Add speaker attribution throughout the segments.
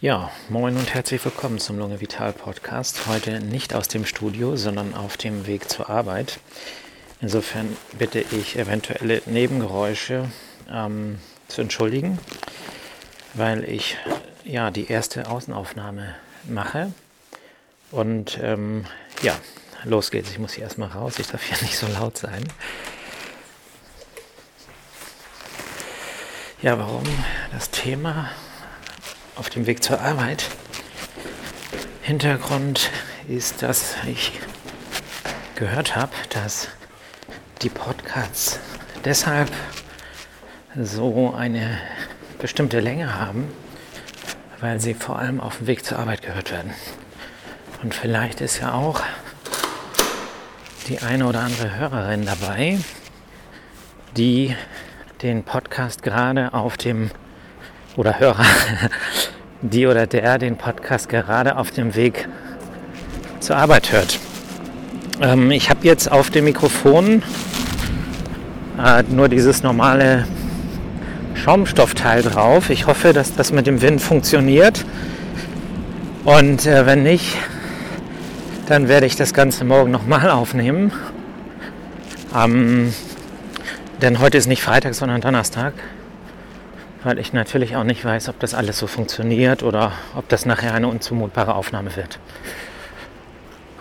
Speaker 1: Ja, moin und herzlich willkommen zum Lunge Vital Podcast. Heute nicht aus dem Studio, sondern auf dem Weg zur Arbeit. Insofern bitte ich eventuelle Nebengeräusche ähm, zu entschuldigen, weil ich ja die erste Außenaufnahme mache. Und ähm, ja, los geht's. Ich muss hier erstmal raus. Ich darf hier nicht so laut sein. Ja, warum das Thema auf dem Weg zur Arbeit? Hintergrund ist, dass ich gehört habe, dass die Podcasts deshalb so eine bestimmte Länge haben, weil sie vor allem auf dem Weg zur Arbeit gehört werden. Und vielleicht ist ja auch die eine oder andere Hörerin dabei, die den Podcast gerade auf dem oder Hörer, die oder der den Podcast gerade auf dem Weg zur Arbeit hört. Ähm, ich habe jetzt auf dem Mikrofon äh, nur dieses normale Schaumstoffteil drauf. Ich hoffe, dass das mit dem Wind funktioniert. Und äh, wenn nicht, dann werde ich das Ganze morgen nochmal aufnehmen. Ähm, denn heute ist nicht Freitag, sondern Donnerstag. Weil ich natürlich auch nicht weiß, ob das alles so funktioniert oder ob das nachher eine unzumutbare Aufnahme wird.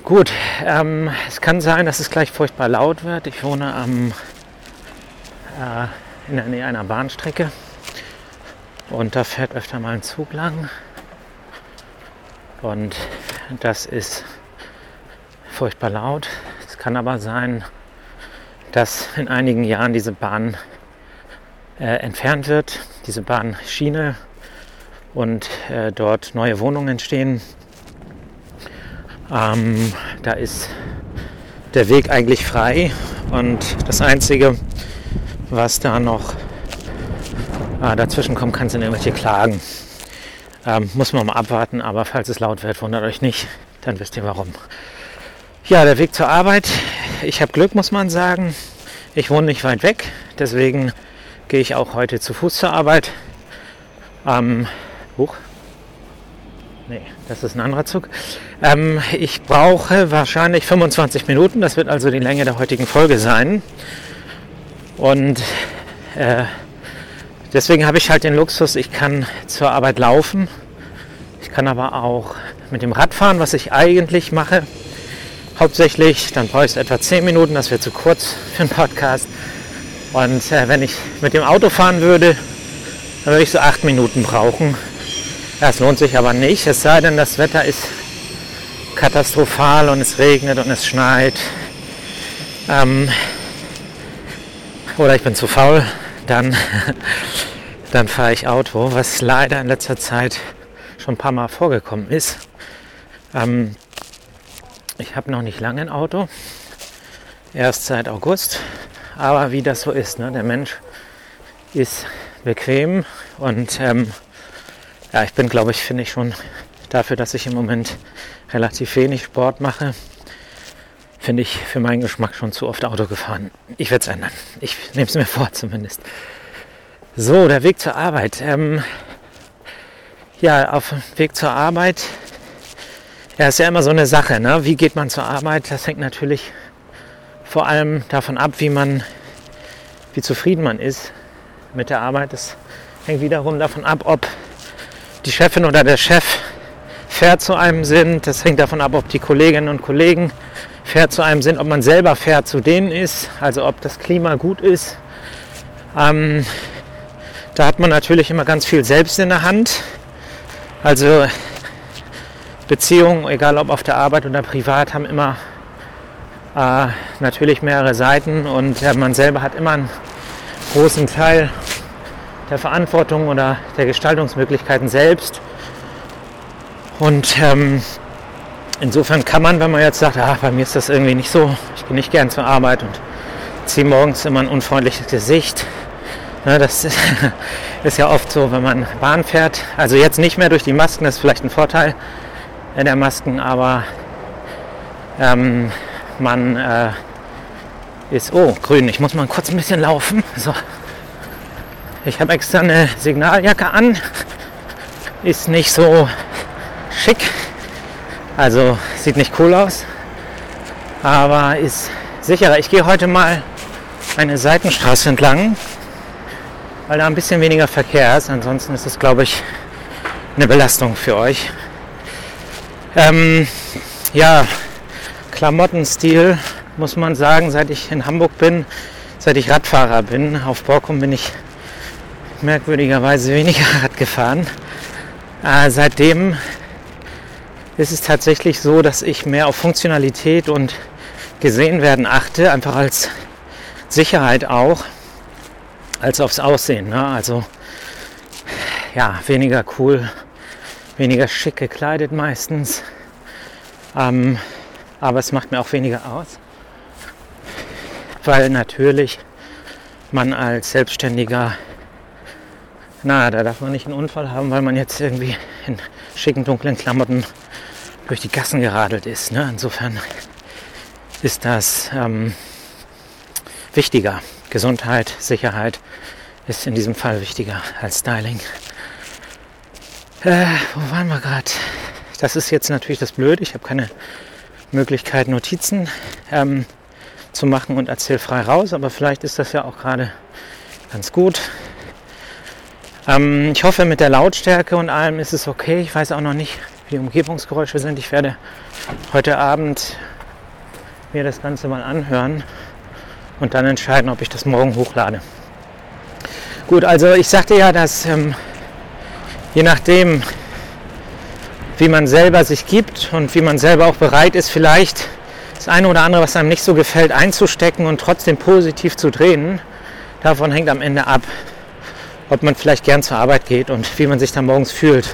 Speaker 1: Gut, ähm, es kann sein, dass es gleich furchtbar laut wird. Ich wohne am, äh, in der Nähe einer Bahnstrecke und da fährt öfter mal ein Zug lang. Und das ist furchtbar laut. Es kann aber sein, dass in einigen Jahren diese Bahn äh, entfernt wird, diese Bahnschiene und äh, dort neue Wohnungen entstehen. Ähm, da ist der Weg eigentlich frei und das Einzige, was da noch äh, dazwischen kommen kann, sind irgendwelche Klagen. Ähm, muss man mal abwarten, aber falls es laut wird, wundert euch nicht, dann wisst ihr warum. Ja, der Weg zur Arbeit. Ich habe Glück, muss man sagen. Ich wohne nicht weit weg, deswegen gehe ich auch heute zu Fuß zur Arbeit. Ähm, hoch. Nee, das ist ein anderer Zug. Ähm, ich brauche wahrscheinlich 25 Minuten. Das wird also die Länge der heutigen Folge sein. Und äh, deswegen habe ich halt den Luxus, ich kann zur Arbeit laufen. Ich kann aber auch mit dem Rad fahren, was ich eigentlich mache hauptsächlich. Dann brauche ich etwa 10 Minuten, das wäre zu kurz für einen Podcast. Und äh, wenn ich mit dem Auto fahren würde, dann würde ich so 8 Minuten brauchen. Das lohnt sich aber nicht, es sei denn, das Wetter ist katastrophal und es regnet und es schneit. Ähm, oder ich bin zu faul, dann, dann fahre ich Auto, was leider in letzter Zeit schon ein paar Mal vorgekommen ist. Ähm, ich habe noch nicht lange ein Auto, erst seit August. Aber wie das so ist, ne? der Mensch ist bequem und ähm, ja, ich bin, glaube ich, finde ich schon dafür, dass ich im Moment relativ wenig Sport mache, finde ich für meinen Geschmack schon zu oft Auto gefahren. Ich werde es ändern. Ich nehme es mir vor zumindest. So, der Weg zur Arbeit. Ähm, ja, auf dem Weg zur Arbeit ja, ist ja immer so eine Sache. Ne? Wie geht man zur Arbeit? Das hängt natürlich vor allem davon ab, wie man, wie zufrieden man ist mit der Arbeit. Das hängt wiederum davon ab, ob die Chefin oder der Chef fair zu einem sind. Das hängt davon ab, ob die Kolleginnen und Kollegen fair zu einem sind, ob man selber fair zu denen ist, also ob das Klima gut ist. Ähm, da hat man natürlich immer ganz viel selbst in der Hand. Also Beziehungen, egal ob auf der Arbeit oder privat, haben immer äh, natürlich mehrere Seiten und äh, man selber hat immer einen großen Teil der Verantwortung oder der Gestaltungsmöglichkeiten selbst. Und ähm, insofern kann man, wenn man jetzt sagt, ach, bei mir ist das irgendwie nicht so, ich gehe nicht gern zur Arbeit und ziehe morgens immer ein unfreundliches Gesicht. Ne, das ist ja oft so, wenn man Bahn fährt. Also jetzt nicht mehr durch die Masken, das ist vielleicht ein Vorteil der Masken, aber ähm, man äh, ist, oh, grün, ich muss mal kurz ein bisschen laufen. So. Ich habe extra eine Signaljacke an, ist nicht so schick. Also sieht nicht cool aus, aber ist sicherer. Ich gehe heute mal eine Seitenstraße entlang, weil da ein bisschen weniger Verkehr ist. Ansonsten ist es, glaube ich, eine Belastung für euch. Ähm, ja, Klamottenstil muss man sagen, seit ich in Hamburg bin, seit ich Radfahrer bin, auf Borkum bin ich merkwürdigerweise weniger Rad gefahren. Äh, seitdem ist es tatsächlich so, dass ich mehr auf Funktionalität und gesehen werden achte, einfach als Sicherheit auch, als aufs Aussehen. Ne? Also ja, weniger cool, weniger schick gekleidet meistens. Ähm, aber es macht mir auch weniger aus, weil natürlich man als Selbstständiger, na, da darf man nicht einen Unfall haben, weil man jetzt irgendwie in schicken dunklen Klamotten durch die Gassen geradelt ist. Ne? Insofern ist das ähm, wichtiger. Gesundheit, Sicherheit ist in diesem Fall wichtiger als Styling. Äh, wo waren wir gerade? Das ist jetzt natürlich das Blöde. Ich habe keine Möglichkeit, Notizen ähm, zu machen und erzähle frei raus, aber vielleicht ist das ja auch gerade ganz gut. Ähm, ich hoffe, mit der Lautstärke und allem ist es okay. Ich weiß auch noch nicht, wie die Umgebungsgeräusche sind. Ich werde heute Abend mir das Ganze mal anhören und dann entscheiden, ob ich das morgen hochlade. Gut, also ich sagte ja, dass ähm, je nachdem, wie man selber sich gibt und wie man selber auch bereit ist, vielleicht das eine oder andere, was einem nicht so gefällt, einzustecken und trotzdem positiv zu drehen, davon hängt am Ende ab, ob man vielleicht gern zur Arbeit geht und wie man sich dann morgens fühlt.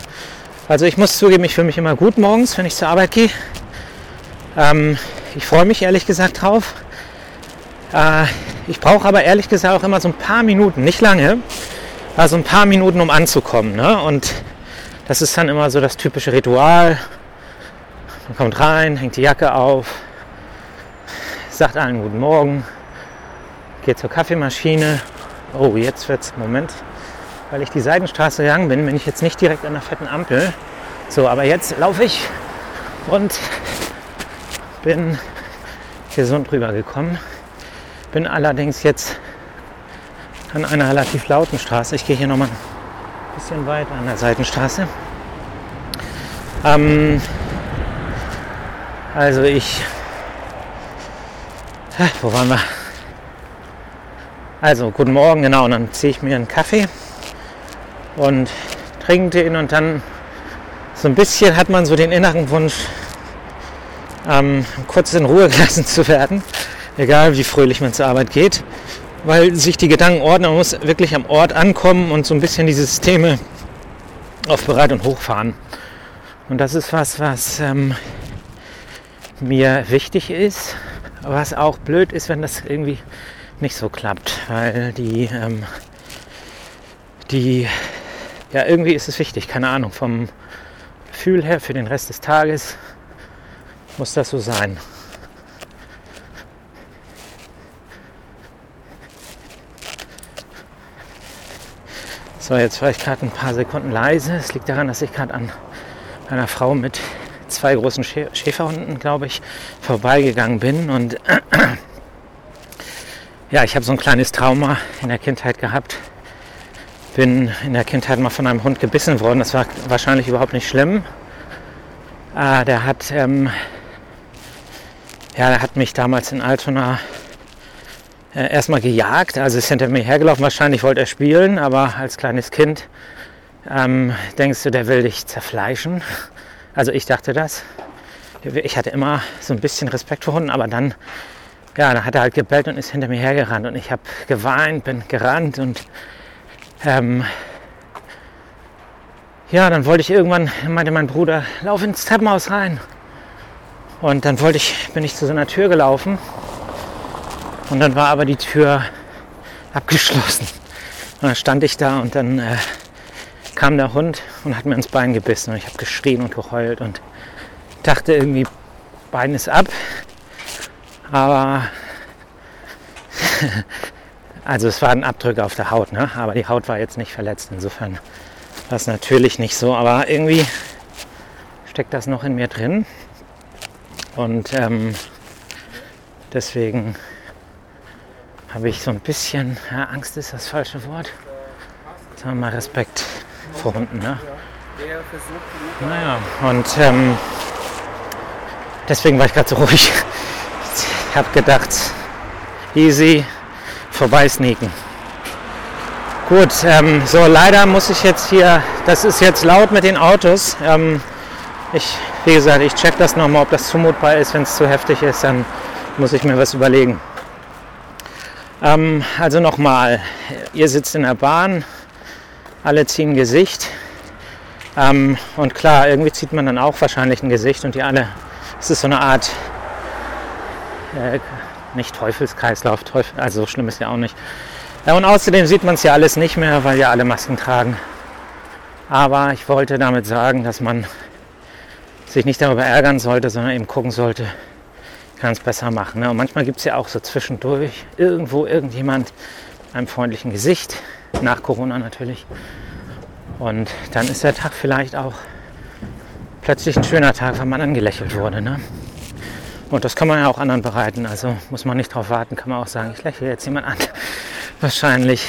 Speaker 1: Also ich muss zugeben, ich fühle mich immer gut morgens, wenn ich zur Arbeit gehe. Ähm, ich freue mich ehrlich gesagt drauf. Äh, ich brauche aber ehrlich gesagt auch immer so ein paar Minuten, nicht lange, also ein paar Minuten, um anzukommen. Ne? Und das ist dann immer so das typische Ritual. Man kommt rein, hängt die Jacke auf, sagt allen guten Morgen, geht zur Kaffeemaschine. Oh, jetzt wird's, Moment, weil ich die Seitenstraße gegangen bin, bin ich jetzt nicht direkt an der fetten Ampel. So, aber jetzt laufe ich und bin gesund rübergekommen. Bin allerdings jetzt an einer relativ lauten Straße. Ich gehe hier nochmal bisschen weiter an der Seitenstraße. Ähm, also ich... Wo waren wir? Also, guten Morgen, genau. Und dann ziehe ich mir einen Kaffee und trinke den und dann so ein bisschen hat man so den inneren Wunsch, ähm, kurz in Ruhe gelassen zu werden, egal wie fröhlich man zur Arbeit geht, weil sich die Gedanken ordnen, man muss wirklich am Ort ankommen und so ein bisschen die Systeme auf Bereit und Hochfahren. Und das ist was, was ähm, mir wichtig ist, was auch blöd ist, wenn das irgendwie nicht so klappt, weil die, ähm, die, ja, irgendwie ist es wichtig, keine Ahnung, vom Gefühl her für den Rest des Tages muss das so sein. So, jetzt war ich gerade ein paar Sekunden leise. Es liegt daran, dass ich gerade an einer Frau mit zwei großen Schäferhunden, glaube ich, vorbeigegangen bin. Und ja, ich habe so ein kleines Trauma in der Kindheit gehabt. Bin in der Kindheit mal von einem Hund gebissen worden. Das war wahrscheinlich überhaupt nicht schlimm. Äh, der hat ähm, ja, der hat mich damals in Altona äh, erstmal gejagt, also ist hinter mir hergelaufen. Wahrscheinlich wollte er spielen, aber als kleines Kind ähm, denkst du, der will dich zerfleischen. Also ich dachte das. Ich hatte immer so ein bisschen Respekt vor Hunden, aber dann, ja, dann hat er halt gebellt und ist hinter mir hergerannt und ich habe geweint, bin gerannt und ähm, ja, dann wollte ich irgendwann, meinte mein Bruder, lauf ins Treppenhaus rein. Und dann wollte ich, bin ich zu so einer Tür gelaufen und dann war aber die Tür abgeschlossen. Und dann stand ich da und dann äh, kam der Hund und hat mir ins Bein gebissen und ich habe geschrien und geheult und dachte irgendwie, Bein ist ab. Aber also es war ein Abdruck auf der Haut, ne? aber die Haut war jetzt nicht verletzt. Insofern Das ist natürlich nicht so, aber irgendwie steckt das noch in mir drin. Und ähm, deswegen habe ich so ein bisschen, ja, Angst ist das falsche Wort, sagen wir mal Respekt vor Hunden. Ne? Naja, und ähm, deswegen war ich gerade so ruhig. Ich habe gedacht, easy, vorbei sneaken. Gut, ähm, so leider muss ich jetzt hier, das ist jetzt laut mit den Autos. Ähm, ich, wie gesagt, ich check das nochmal, ob das zumutbar ist. Wenn es zu heftig ist, dann muss ich mir was überlegen. Ähm, also nochmal, ihr sitzt in der Bahn, alle ziehen Gesicht. Ähm, und klar, irgendwie zieht man dann auch wahrscheinlich ein Gesicht und die alle, es ist so eine Art, äh, nicht Teufelskreislauf, Teufel, also so schlimm ist ja auch nicht. Ja, und außerdem sieht man es ja alles nicht mehr, weil ja alle Masken tragen. Aber ich wollte damit sagen, dass man sich nicht darüber ärgern sollte, sondern eben gucken sollte, kann es besser machen. Ne? Und manchmal gibt es ja auch so zwischendurch irgendwo irgendjemand mit einem freundlichen Gesicht, nach Corona natürlich. Und dann ist der Tag vielleicht auch plötzlich ein schöner Tag, weil man angelächelt wurde. Ne? Und das kann man ja auch anderen bereiten. Also muss man nicht darauf warten, kann man auch sagen, ich lächle jetzt jemand an. Wahrscheinlich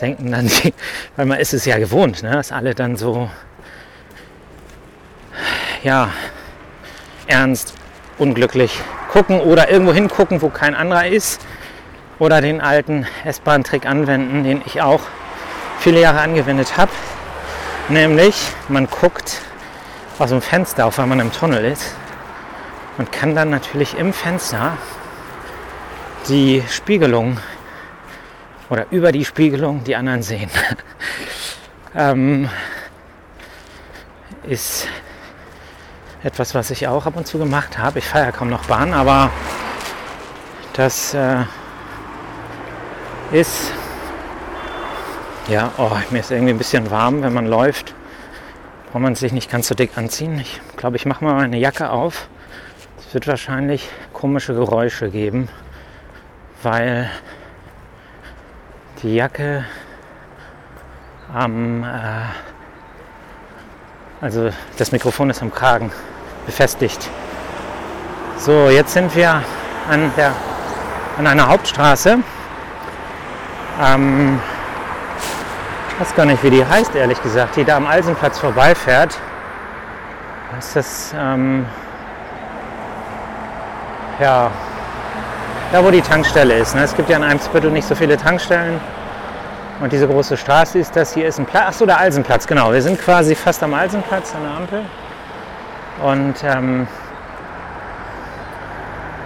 Speaker 1: denken dann die, weil man ist es ja gewohnt, ne? dass alle dann so ja, ernst, unglücklich gucken oder irgendwo hingucken, wo kein anderer ist. Oder den alten S-Bahn-Trick anwenden, den ich auch viele Jahre angewendet habe. Nämlich, man guckt aus dem Fenster, auf wenn man im Tunnel ist, und kann dann natürlich im Fenster die Spiegelung oder über die Spiegelung die anderen sehen. ähm, ist etwas, was ich auch ab und zu gemacht habe. Ich fahre ja kaum noch Bahn, aber das äh, ist, ja, oh, mir ist irgendwie ein bisschen warm, wenn man läuft. Braucht man sich nicht ganz so dick anziehen. Ich glaube, ich mache mal meine Jacke auf. Es wird wahrscheinlich komische Geräusche geben, weil die Jacke am, äh, also das Mikrofon ist am Kragen befestigt. So, jetzt sind wir an, der, an einer Hauptstraße. Ähm, ich weiß gar nicht, wie die heißt, ehrlich gesagt, die da am Alsenplatz vorbeifährt. Ist das, ähm, ja, da wo die Tankstelle ist. Ne? Es gibt ja in Eimsbüttel nicht so viele Tankstellen. Und diese große Straße ist das hier ist ein Platz. Achso, der Alsenplatz, genau. Wir sind quasi fast am Alsenplatz an der Ampel. Und ähm,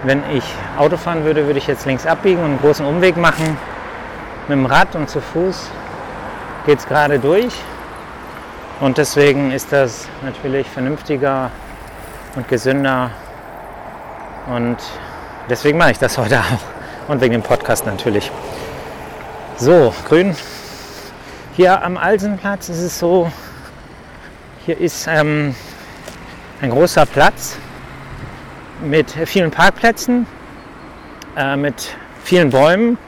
Speaker 1: wenn ich Auto fahren würde, würde ich jetzt links abbiegen und einen großen Umweg machen. Mit dem Rad und zu Fuß geht es gerade durch. Und deswegen ist das natürlich vernünftiger und gesünder. Und deswegen mache ich das heute auch. Und wegen dem Podcast natürlich. So, grün. Hier am Alsenplatz ist es so, hier ist ähm, ein großer Platz mit vielen Parkplätzen, äh, mit vielen Bäumen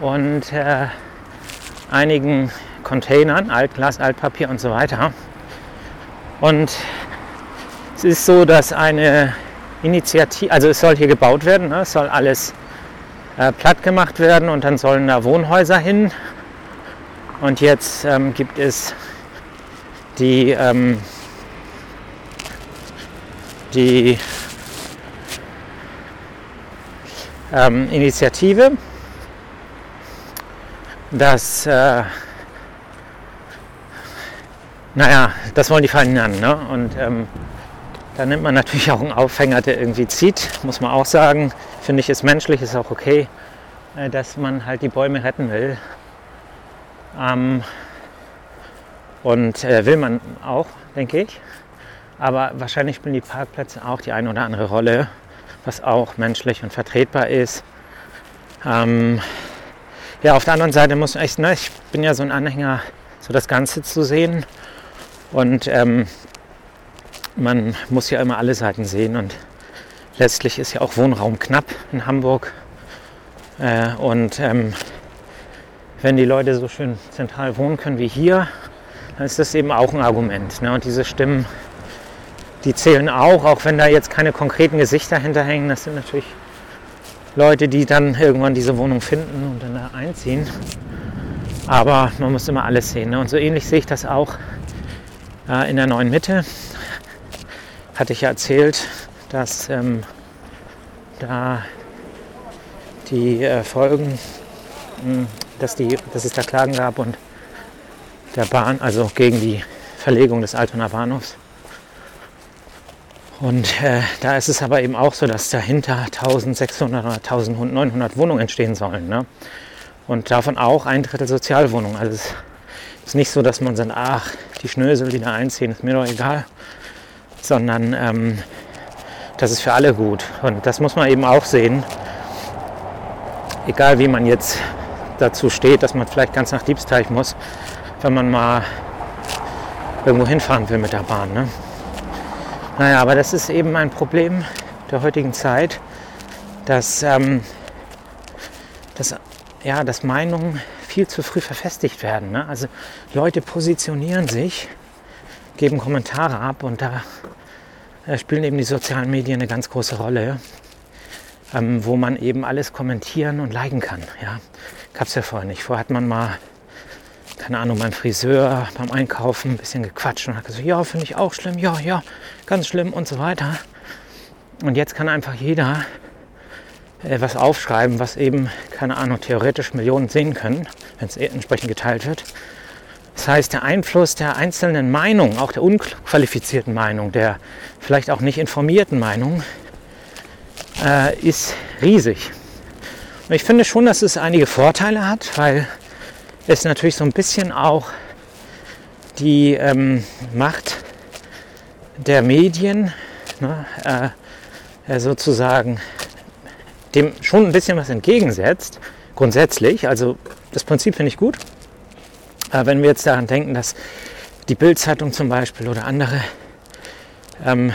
Speaker 1: und äh, einigen Containern, Altglas, Altpapier und so weiter. Und es ist so, dass eine Initiative, also es soll hier gebaut werden, ne? es soll alles äh, platt gemacht werden und dann sollen da Wohnhäuser hin. Und jetzt ähm, gibt es die ähm, die ähm, Initiative, dass, äh, naja, das wollen die verhindern. Ne? Und ähm, da nimmt man natürlich auch einen Aufhänger, der irgendwie zieht, muss man auch sagen. Finde ich, ist menschlich, ist auch okay, äh, dass man halt die Bäume retten will. Ähm, und äh, will man auch, denke ich. Aber wahrscheinlich spielen die Parkplätze auch die eine oder andere Rolle, was auch menschlich und vertretbar ist. Ähm, ja, auf der anderen Seite muss ich, ne, ich bin ja so ein Anhänger, so das Ganze zu sehen. Und ähm, man muss ja immer alle Seiten sehen. Und letztlich ist ja auch Wohnraum knapp in Hamburg. Äh, und ähm, wenn die Leute so schön zentral wohnen können wie hier, dann ist das eben auch ein Argument. Ne? Und diese Stimmen, die zählen auch, auch wenn da jetzt keine konkreten Gesichter hinterhängen. Das sind natürlich Leute, die dann irgendwann diese Wohnung finden und dann da einziehen. Aber man muss immer alles sehen. Ne? Und so ähnlich sehe ich das auch äh, in der neuen Mitte. Hatte ich ja erzählt, dass ähm, da die äh, Folgen, mh, hm, dass, die, dass es da Klagen gab und der Bahn, also gegen die Verlegung des Altonaer Bahnhofs. Und äh, da ist es aber eben auch so, dass dahinter 1600 oder 1900 Wohnungen entstehen sollen. Ne? Und davon auch ein Drittel Sozialwohnungen. Also es ist nicht so, dass man sagt, ach, die Schnösel, die da einziehen, ist mir doch egal. Sondern ähm, das ist für alle gut. Und das muss man eben auch sehen. Egal wie man jetzt dazu steht, dass man vielleicht ganz nach Diebsteich muss, wenn man mal irgendwo hinfahren will mit der Bahn. Ne? Naja, aber das ist eben ein Problem der heutigen Zeit, dass, ähm, dass, ja, dass Meinungen viel zu früh verfestigt werden. Ne? Also Leute positionieren sich, geben Kommentare ab und da äh, spielen eben die sozialen Medien eine ganz große Rolle, ähm, wo man eben alles kommentieren und liken kann. Ja? Gab es ja vorher nicht. Vorher hat man mal keine Ahnung, beim Friseur, beim Einkaufen ein bisschen gequatscht und hat gesagt, ja, finde ich auch schlimm, ja, ja, ganz schlimm und so weiter. Und jetzt kann einfach jeder äh, was aufschreiben, was eben, keine Ahnung, theoretisch Millionen sehen können, wenn es entsprechend geteilt wird. Das heißt, der Einfluss der einzelnen Meinung, auch der unqualifizierten Meinung, der vielleicht auch nicht informierten Meinung, äh, ist riesig. Und ich finde schon, dass es einige Vorteile hat, weil ist natürlich so ein bisschen auch die ähm, Macht der Medien ne, äh, sozusagen dem schon ein bisschen was entgegensetzt, grundsätzlich. Also das Prinzip finde ich gut. Aber wenn wir jetzt daran denken, dass die Bildzeitung zum Beispiel oder andere ähm,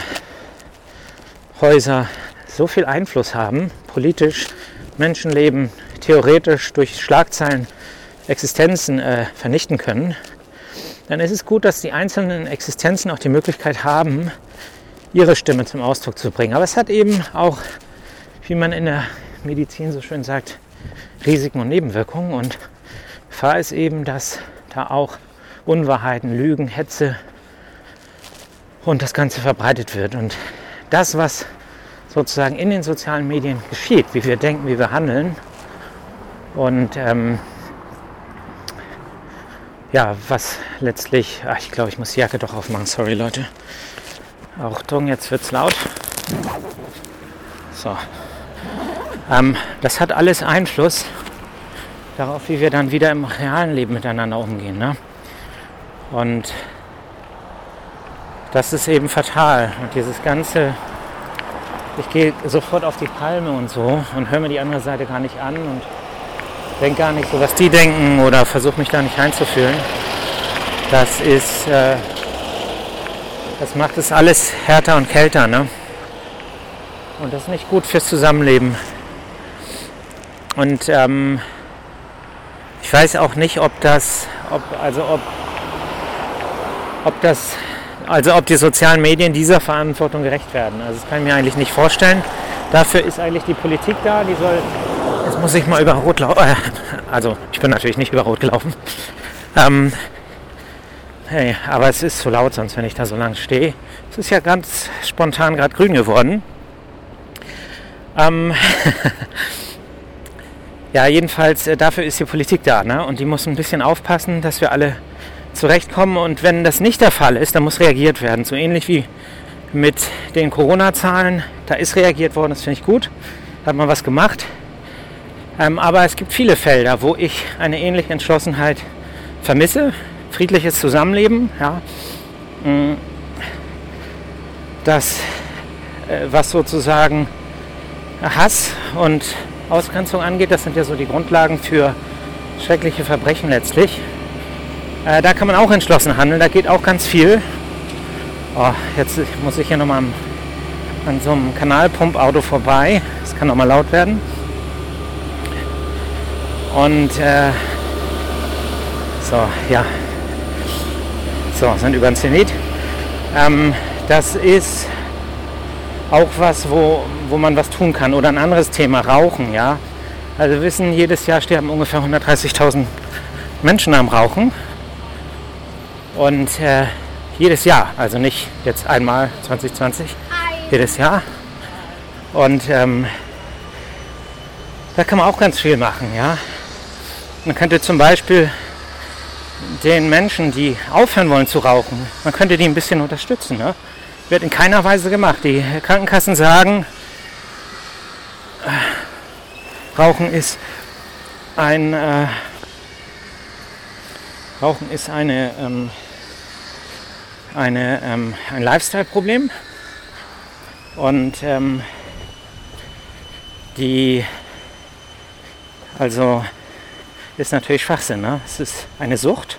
Speaker 1: Häuser so viel Einfluss haben, politisch, Menschenleben theoretisch durch Schlagzeilen Existenzen äh, vernichten können, dann ist es gut, dass die einzelnen Existenzen auch die Möglichkeit haben, ihre Stimme zum Ausdruck zu bringen. Aber es hat eben auch, wie man in der Medizin so schön sagt, Risiken und Nebenwirkungen. Und Gefahr ist eben, dass da auch Unwahrheiten, Lügen, Hetze und das Ganze verbreitet wird. Und das, was sozusagen in den sozialen Medien geschieht, wie wir denken, wie wir handeln und ähm, ja, was letztlich, ach, ich glaube, ich muss die Jacke doch aufmachen, sorry Leute. Achtung, jetzt wird es laut. So. Ähm, das hat alles Einfluss darauf, wie wir dann wieder im realen Leben miteinander umgehen. Ne? Und das ist eben fatal. Und dieses ganze, ich gehe sofort auf die Palme und so und höre mir die andere Seite gar nicht an und denke gar nicht so, was die denken oder versuche mich da nicht einzufühlen. Das ist, äh, das macht es alles härter und kälter, ne? Und das ist nicht gut fürs Zusammenleben. Und ähm, ich weiß auch nicht, ob das, ob, also ob, ob das, also ob die sozialen Medien dieser Verantwortung gerecht werden. Also das kann ich mir eigentlich nicht vorstellen. Dafür ist eigentlich die Politik da, die soll Jetzt muss ich mal über Rot laufen. Äh, also, ich bin natürlich nicht über Rot gelaufen. Ähm, hey, aber es ist zu laut, sonst wenn ich da so lang stehe. Es ist ja ganz spontan gerade grün geworden. Ähm, ja, jedenfalls äh, dafür ist die Politik da. Ne? Und die muss ein bisschen aufpassen, dass wir alle zurechtkommen. Und wenn das nicht der Fall ist, dann muss reagiert werden. So ähnlich wie mit den Corona-Zahlen. Da ist reagiert worden, das finde ich gut. Da hat man was gemacht. Ähm, aber es gibt viele Felder, wo ich eine ähnliche Entschlossenheit vermisse. Friedliches Zusammenleben, ja. Mm. Das, äh, was sozusagen Hass und Ausgrenzung angeht, das sind ja so die Grundlagen für schreckliche Verbrechen letztlich. Äh, da kann man auch entschlossen handeln, da geht auch ganz viel. Oh, jetzt muss ich hier nochmal an so einem Kanalpumpauto vorbei. Es kann auch mal laut werden. Und äh, so, ja. So, sind über den Zenit. Ähm, das ist auch was, wo, wo man was tun kann. Oder ein anderes Thema, Rauchen, ja. Also wir wissen, jedes Jahr sterben ungefähr 130.000 Menschen am Rauchen. Und äh, jedes Jahr, also nicht jetzt einmal 2020, jedes Jahr. Und ähm, da kann man auch ganz viel machen, ja. Man könnte zum Beispiel den Menschen, die aufhören wollen zu rauchen, man könnte die ein bisschen unterstützen. Ne? Wird in keiner Weise gemacht. Die Krankenkassen sagen, äh, Rauchen ist ein äh, Rauchen ist eine, ähm, eine, ähm, ein Lifestyle-Problem und ähm, die also ist natürlich Schwachsinn. Ne? Es ist eine Sucht,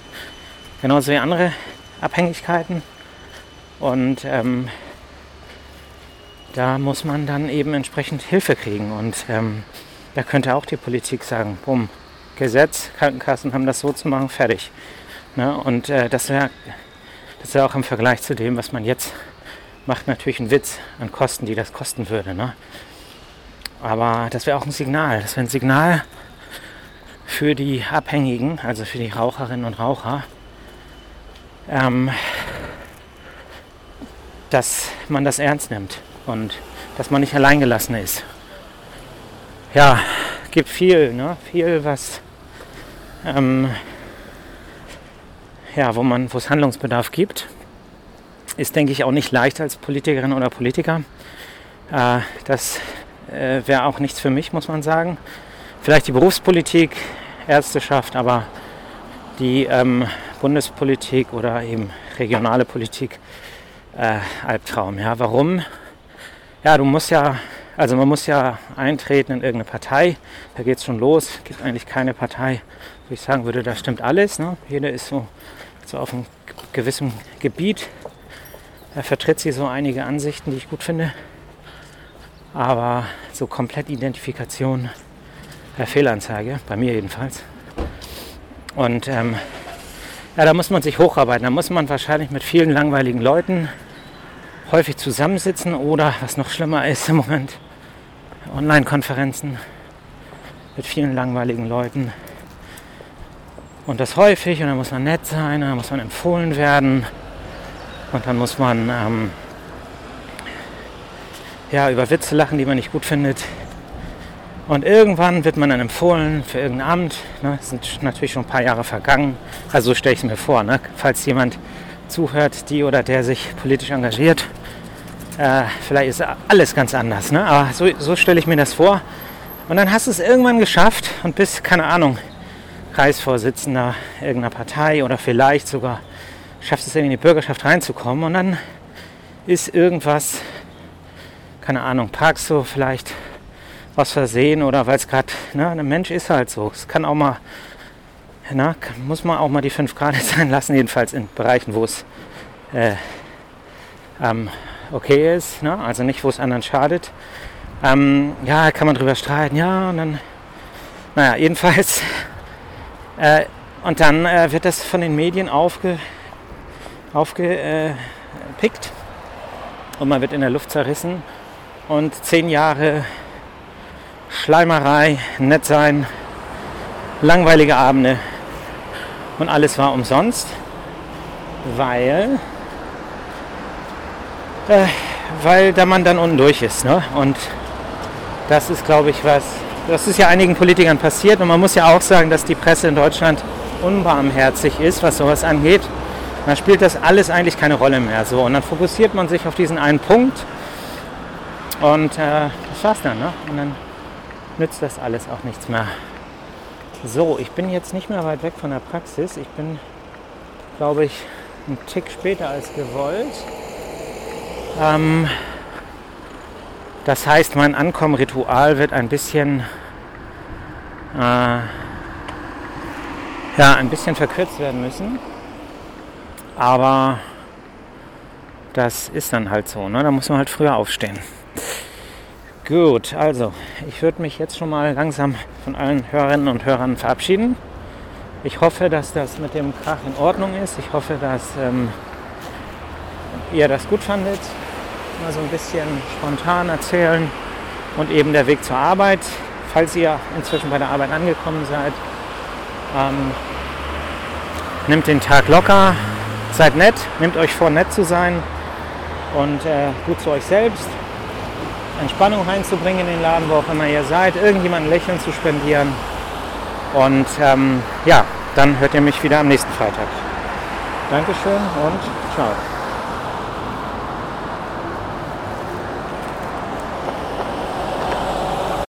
Speaker 1: genauso wie andere Abhängigkeiten. Und ähm, da muss man dann eben entsprechend Hilfe kriegen. Und ähm, da könnte auch die Politik sagen, bumm, Gesetz, Krankenkassen haben das so zu machen, fertig. Ne? Und äh, das wäre das wär auch im Vergleich zu dem, was man jetzt macht, natürlich ein Witz an Kosten, die das kosten würde. Ne? Aber das wäre auch ein Signal. Das wäre ein Signal für die Abhängigen, also für die Raucherinnen und Raucher, ähm, dass man das ernst nimmt und dass man nicht alleingelassen ist. Ja, gibt viel, ne? viel, was ähm, ja, wo man, wo es Handlungsbedarf gibt. Ist, denke ich, auch nicht leicht als Politikerin oder Politiker. Äh, das äh, wäre auch nichts für mich, muss man sagen. Vielleicht die Berufspolitik, Ärzteschaft, aber die ähm, Bundespolitik oder eben regionale Politik äh, Albtraum. Ja, warum? Ja, du musst ja, also man muss ja eintreten in irgendeine Partei. Da geht es schon los. Gibt eigentlich keine Partei, wo ich sagen würde, da stimmt alles. Ne? Jeder ist so, so auf einem gewissen Gebiet. Da vertritt sie so einige Ansichten, die ich gut finde. Aber so komplett Identifikation, äh, Fehlanzeige, bei mir jedenfalls. Und ähm, ja, da muss man sich hocharbeiten. Da muss man wahrscheinlich mit vielen langweiligen Leuten häufig zusammensitzen oder, was noch schlimmer ist im Moment, Online-Konferenzen mit vielen langweiligen Leuten. Und das häufig und dann muss man nett sein, dann muss man empfohlen werden und dann muss man ähm, ja, über Witze lachen, die man nicht gut findet. Und irgendwann wird man dann empfohlen für irgendein Amt. Ne? Das sind natürlich schon ein paar Jahre vergangen. Also so stelle ich es mir vor. Ne? Falls jemand zuhört, die oder der sich politisch engagiert, äh, vielleicht ist alles ganz anders. Ne? Aber so, so stelle ich mir das vor. Und dann hast du es irgendwann geschafft und bist, keine Ahnung, Kreisvorsitzender irgendeiner Partei oder vielleicht sogar schaffst es in die Bürgerschaft reinzukommen. Und dann ist irgendwas keine Ahnung, parkst du vielleicht was versehen oder weil es gerade, ne, ein Mensch ist halt so. Es kann auch mal, na, muss man auch mal die 5 Grad sein lassen, jedenfalls in Bereichen, wo es äh, ähm, okay ist, ne? also nicht, wo es anderen schadet. Ähm, ja, kann man drüber streiten, ja, und dann, naja, jedenfalls, äh, und dann äh, wird das von den Medien aufge, aufgepickt und man wird in der Luft zerrissen und zehn Jahre Schleimerei, nett sein, langweilige Abende und alles war umsonst, weil, äh, weil der Mann dann unten durch ist. Ne? Und das ist, glaube ich, was, das ist ja einigen Politikern passiert und man muss ja auch sagen, dass die Presse in Deutschland unbarmherzig ist, was sowas angeht. Dann spielt das alles eigentlich keine Rolle mehr. So. Und dann fokussiert man sich auf diesen einen Punkt und äh, das war's dann. Ne? Nützt das alles auch nichts mehr. So, ich bin jetzt nicht mehr weit weg von der Praxis. Ich bin, glaube ich, einen Tick später als gewollt. Ähm, das heißt, mein Ankommenritual wird ein bisschen, äh, ja, ein bisschen verkürzt werden müssen. Aber das ist dann halt so. Ne? Da muss man halt früher aufstehen. Gut, also ich würde mich jetzt schon mal langsam von allen Hörerinnen und Hörern verabschieden. Ich hoffe, dass das mit dem Krach in Ordnung ist. Ich hoffe, dass ähm, ihr das gut fandet. Mal so ein bisschen spontan erzählen und eben der Weg zur Arbeit, falls ihr inzwischen bei der Arbeit angekommen seid. Ähm, nehmt den Tag locker, seid nett, nehmt euch vor, nett zu sein und äh, gut zu euch selbst. Entspannung reinzubringen in den Laden, wo auch immer ihr seid, irgendjemandem Lächeln zu spendieren. Und ähm, ja, dann hört ihr mich wieder am nächsten Freitag. Dankeschön und ciao.